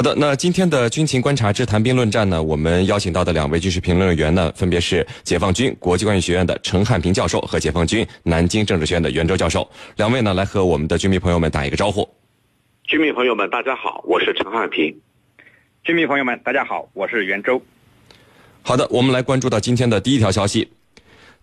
好的，那今天的军情观察之谈兵论战呢，我们邀请到的两位军事评论员呢，分别是解放军国际关系学院的陈汉平教授和解放军南京政治学院的袁周教授。两位呢，来和我们的军迷朋友们打一个招呼。军迷朋友们，大家好，我是陈汉平。军迷朋友们，大家好，我是袁周。好的，我们来关注到今天的第一条消息。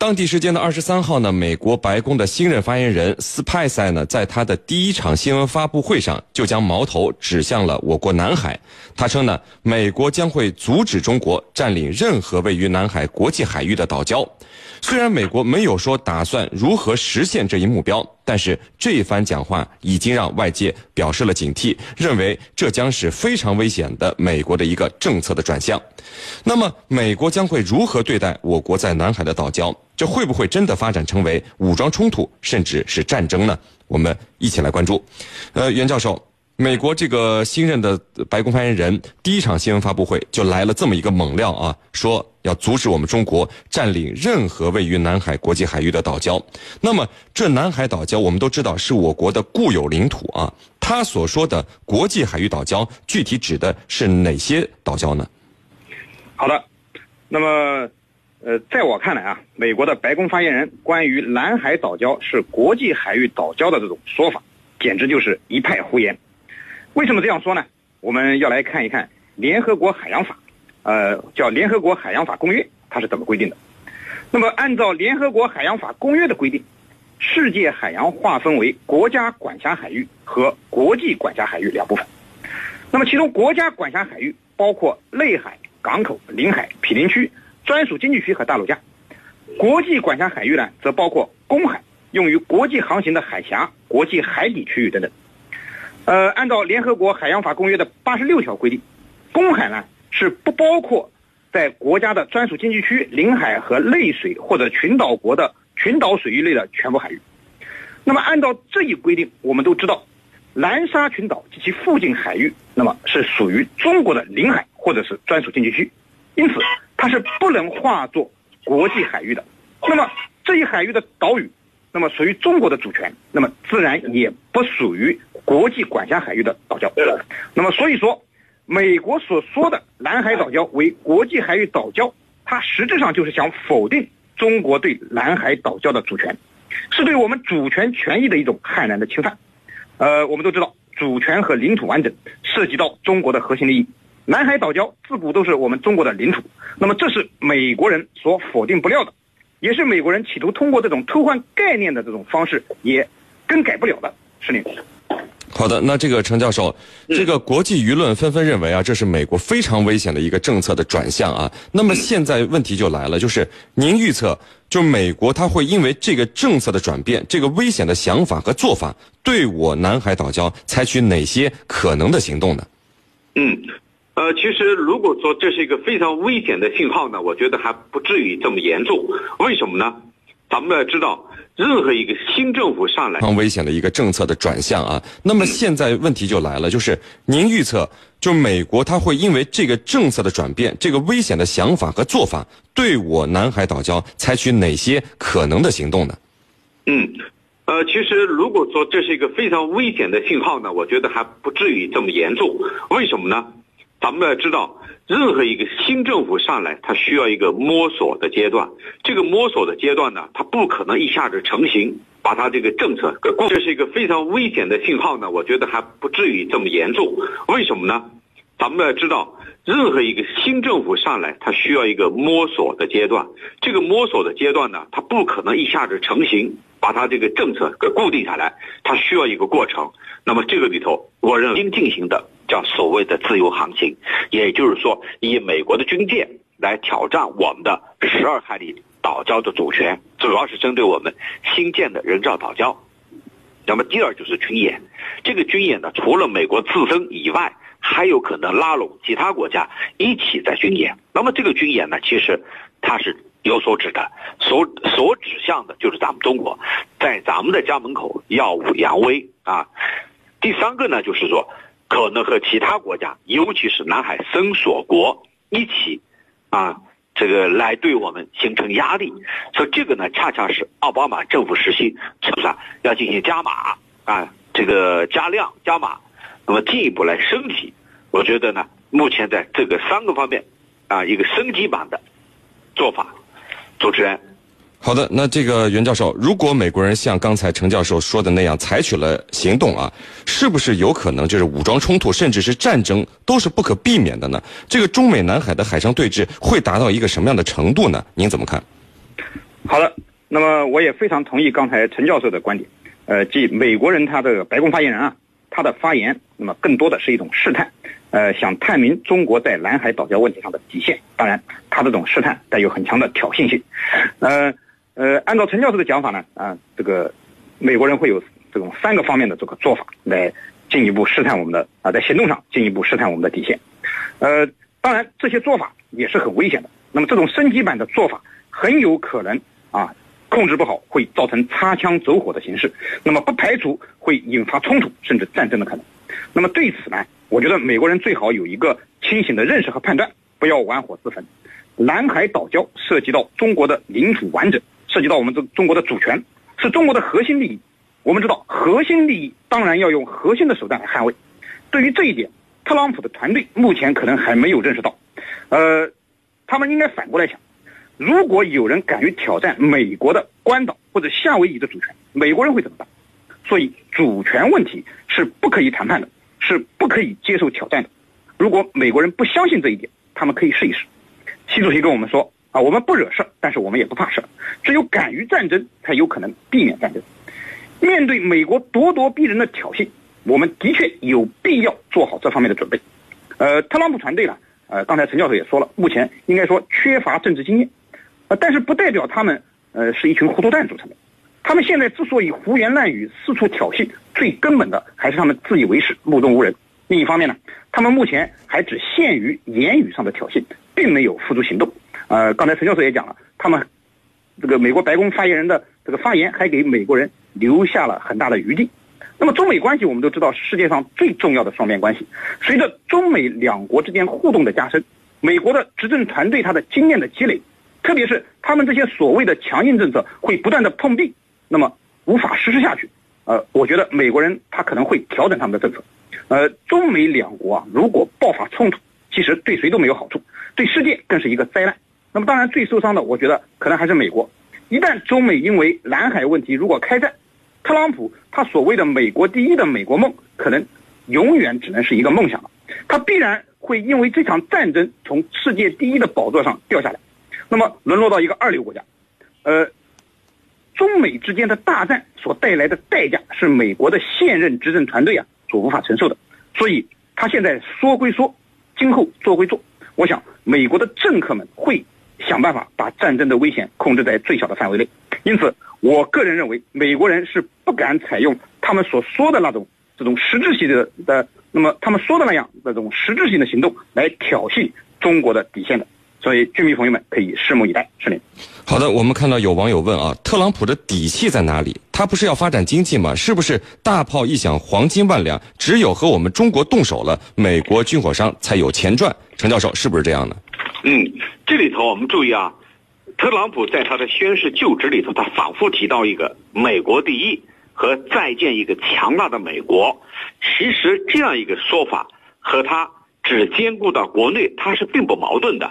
当地时间的二十三号呢，美国白宫的新任发言人斯派塞呢，在他的第一场新闻发布会上，就将矛头指向了我国南海。他称呢，美国将会阻止中国占领任何位于南海国际海域的岛礁。虽然美国没有说打算如何实现这一目标，但是这一番讲话已经让外界表示了警惕，认为这将是非常危险的美国的一个政策的转向。那么，美国将会如何对待我国在南海的岛礁？这会不会真的发展成为武装冲突，甚至是战争呢？我们一起来关注。呃，袁教授。美国这个新任的白宫发言人第一场新闻发布会就来了这么一个猛料啊，说要阻止我们中国占领任何位于南海国际海域的岛礁。那么这南海岛礁我们都知道是我国的固有领土啊，他所说的国际海域岛礁具体指的是哪些岛礁呢？好的，那么呃，在我看来啊，美国的白宫发言人关于南海岛礁是国际海域岛礁的这种说法，简直就是一派胡言。为什么这样说呢？我们要来看一看联合国海洋法，呃，叫联合国海洋法公约，它是怎么规定的？那么按照联合国海洋法公约的规定，世界海洋划分为国家管辖海域和国际管辖海域两部分。那么其中国家管辖海域包括内海、港口、领海、毗邻区、专属经济区和大陆架；国际管辖海域呢，则包括公海，用于国际航行的海峡、国际海底区域等等。呃，按照联合国海洋法公约的八十六条规定，公海呢是不包括在国家的专属经济区、领海和内水或者群岛国的群岛水域内的全部海域。那么，按照这一规定，我们都知道，南沙群岛及其附近海域，那么是属于中国的领海或者是专属经济区，因此它是不能划作国际海域的。那么这一海域的岛屿，那么属于中国的主权，那么自然也不属于。国际管辖海域的岛礁，那么所以说，美国所说的南海岛礁为国际海域岛礁，它实质上就是想否定中国对南海岛礁的主权，是对我们主权权益的一种悍然的侵犯。呃，我们都知道，主权和领土完整涉及到中国的核心利益，南海岛礁自古都是我们中国的领土，那么这是美国人所否定不了的，也是美国人企图通过这种偷换概念的这种方式也更改不了的，是令。好的，那这个陈教授，这个国际舆论纷纷认为啊，这是美国非常危险的一个政策的转向啊。那么现在问题就来了，就是您预测，就美国它会因为这个政策的转变，这个危险的想法和做法，对我南海岛礁采取哪些可能的行动呢？嗯，呃，其实如果说这是一个非常危险的信号呢，我觉得还不至于这么严重。为什么呢？咱们要知道。任何一个新政府上来，非常危险的一个政策的转向啊。那么现在问题就来了，就是您预测，就美国它会因为这个政策的转变，这个危险的想法和做法，对我南海岛礁采取哪些可能的行动呢？嗯，呃，其实如果说这是一个非常危险的信号呢，我觉得还不至于这么严重。为什么呢？咱们要知道。任何一个新政府上来，它需要一个摸索的阶段。这个摸索的阶段呢，它不可能一下子成型，把它这个政策给过。这是一个非常危险的信号呢，我觉得还不至于这么严重。为什么呢？咱们要知道，任何一个新政府上来，它需要一个摸索的阶段。这个摸索的阶段呢，它不可能一下子成型，把它这个政策给固定下来，它需要一个过程。那么这个里头，我认为应进行的。叫所谓的自由航行，也就是说，以美国的军舰来挑战我们的十二海里岛礁的主权，主要是针对我们新建的人造岛礁。那么第二就是军演，这个军演呢，除了美国自身以外，还有可能拉拢其他国家一起在军演。那么这个军演呢，其实它是有所指的，所所指向的就是咱们中国，在咱们的家门口耀武扬威啊。第三个呢，就是说。可能和其他国家，尤其是南海深锁国一起，啊，这个来对我们形成压力。所以这个呢，恰恰是奥巴马政府实行，是不是啊要进行加码啊？这个加量加码，那么进一步来升级我觉得呢，目前在这个三个方面，啊，一个升级版的做法。主持人，好的，那这个袁教授，如果美国人像刚才陈教授说的那样采取了行动啊，是不是有可能就是武装冲突，甚至是战争都是不可避免的呢？这个中美南海的海上对峙会达到一个什么样的程度呢？您怎么看？好的，那么我也非常同意刚才陈教授的观点，呃，即美国人他的白宫发言人啊，他的发言，那么更多的是一种试探，呃，想探明中国在南海岛礁问题上的底线。当然，他这种试探带有很强的挑衅性，呃呃，按照陈教授的讲法呢，啊，这个美国人会有这种三个方面的这个做法来进一步试探我们的啊，在行动上进一步试探我们的底线，呃，当然这些做法也是很危险的。那么这种升级版的做法很有可能。啊，控制不好会造成擦枪走火的形式，那么不排除会引发冲突甚至战争的可能。那么对此呢，我觉得美国人最好有一个清醒的认识和判断，不要玩火自焚。南海岛礁涉及到中国的领土完整，涉及到我们这中国的主权，是中国的核心利益。我们知道，核心利益当然要用核心的手段来捍卫。对于这一点，特朗普的团队目前可能还没有认识到，呃，他们应该反过来想。如果有人敢于挑战美国的关岛或者夏威夷的主权，美国人会怎么办？所以主权问题是不可以谈判的，是不可以接受挑战的。如果美国人不相信这一点，他们可以试一试。习主席跟我们说啊，我们不惹事儿，但是我们也不怕事儿。只有敢于战争，才有可能避免战争。面对美国咄咄逼人的挑衅，我们的确有必要做好这方面的准备。呃，特朗普团队呢，呃，刚才陈教授也说了，目前应该说缺乏政治经验。呃，但是不代表他们，呃，是一群糊涂蛋组成的。他们现在之所以胡言乱语、四处挑衅，最根本的还是他们自以为是、目中无人。另一方面呢，他们目前还只限于言语上的挑衅，并没有付诸行动。呃，刚才陈教授也讲了，他们这个美国白宫发言人的这个发言，还给美国人留下了很大的余地。那么中美关系，我们都知道是世界上最重要的双边关系。随着中美两国之间互动的加深，美国的执政团队他的经验的积累。特别是他们这些所谓的强硬政策会不断的碰壁，那么无法实施下去。呃，我觉得美国人他可能会调整他们的政策。呃，中美两国啊，如果爆发冲突，其实对谁都没有好处，对世界更是一个灾难。那么当然最受伤的，我觉得可能还是美国。一旦中美因为南海问题如果开战，特朗普他所谓的美国第一的美国梦，可能永远只能是一个梦想了。他必然会因为这场战争从世界第一的宝座上掉下来。那么沦落到一个二流国家，呃，中美之间的大战所带来的代价是美国的现任执政团队啊所无法承受的，所以他现在说归说，今后做归做，我想美国的政客们会想办法把战争的危险控制在最小的范围内，因此，我个人认为美国人是不敢采用他们所说的那种这种实质性的的，那么他们说的那样那种实质性的行动来挑衅中国的底线的。所以，居民朋友们可以拭目以待。是您。好的，我们看到有网友问啊，特朗普的底气在哪里？他不是要发展经济吗？是不是大炮一响，黄金万两？只有和我们中国动手了，美国军火商才有钱赚。陈教授，是不是这样呢？嗯，这里头我们注意啊，特朗普在他的宣誓就职里头，他反复提到一个“美国第一”和再建一个强大的美国。其实这样一个说法和他只兼顾到国内，他是并不矛盾的。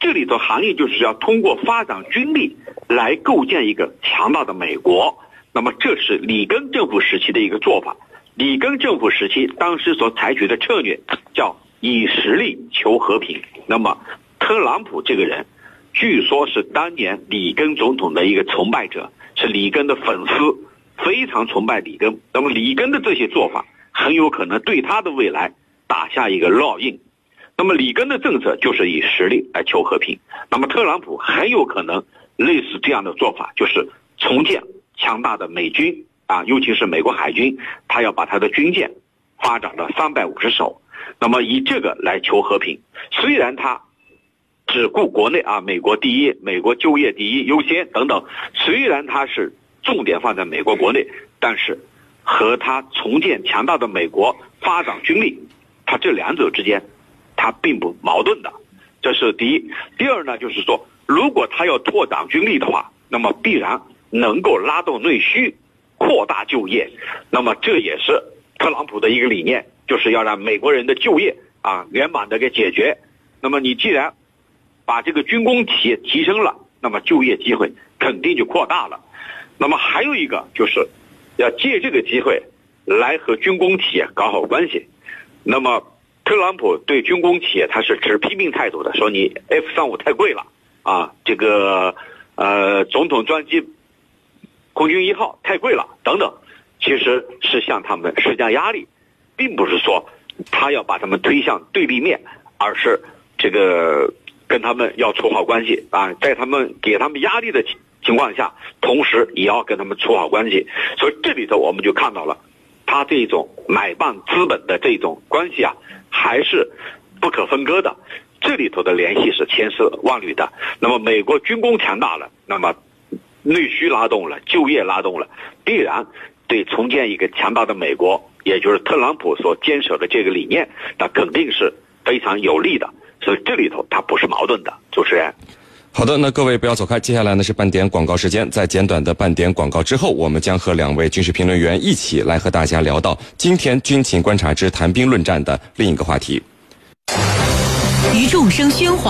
这里头含义就是要通过发展军力来构建一个强大的美国。那么这是里根政府时期的一个做法。里根政府时期当时所采取的策略叫以实力求和平。那么特朗普这个人，据说是当年里根总统的一个崇拜者，是里根的粉丝，非常崇拜里根。那么里根的这些做法很有可能对他的未来打下一个烙印。那么里根的政策就是以实力来求和平，那么特朗普很有可能类似这样的做法，就是重建强大的美军啊，尤其是美国海军，他要把他的军舰发展到三百五十艘，那么以这个来求和平。虽然他只顾国内啊，美国第一，美国就业第一优先等等，虽然他是重点放在美国国内，但是和他重建强大的美国发展军力，他这两者之间。它并不矛盾的，这是第一。第二呢，就是说，如果他要拓展军力的话，那么必然能够拉动内需，扩大就业。那么这也是特朗普的一个理念，就是要让美国人的就业啊圆满的给解决。那么你既然把这个军工企业提升了，那么就业机会肯定就扩大了。那么还有一个就是，要借这个机会来和军工企业搞好关系。那么特朗普对军工企业他是持批评态度的，说你 F 三五太贵了啊，这个呃总统专机空军一号太贵了等等，其实是向他们施加压力，并不是说他要把他们推向对立面，而是这个跟他们要处好关系啊，在他们给他们压力的。情情况下，同时也要跟他们处好关系，所以这里头我们就看到了，他这种买办资本的这种关系啊，还是不可分割的。这里头的联系是千丝万缕的。那么美国军工强大了，那么内需拉动了，就业拉动了，必然对重建一个强大的美国，也就是特朗普所坚守的这个理念，那肯定是非常有利的。所以这里头它不是矛盾的。主持人。好的，那各位不要走开，接下来呢是半点广告时间。在简短的半点广告之后，我们将和两位军事评论员一起来和大家聊到今天军情观察之谈兵论战的另一个话题。于众生喧哗。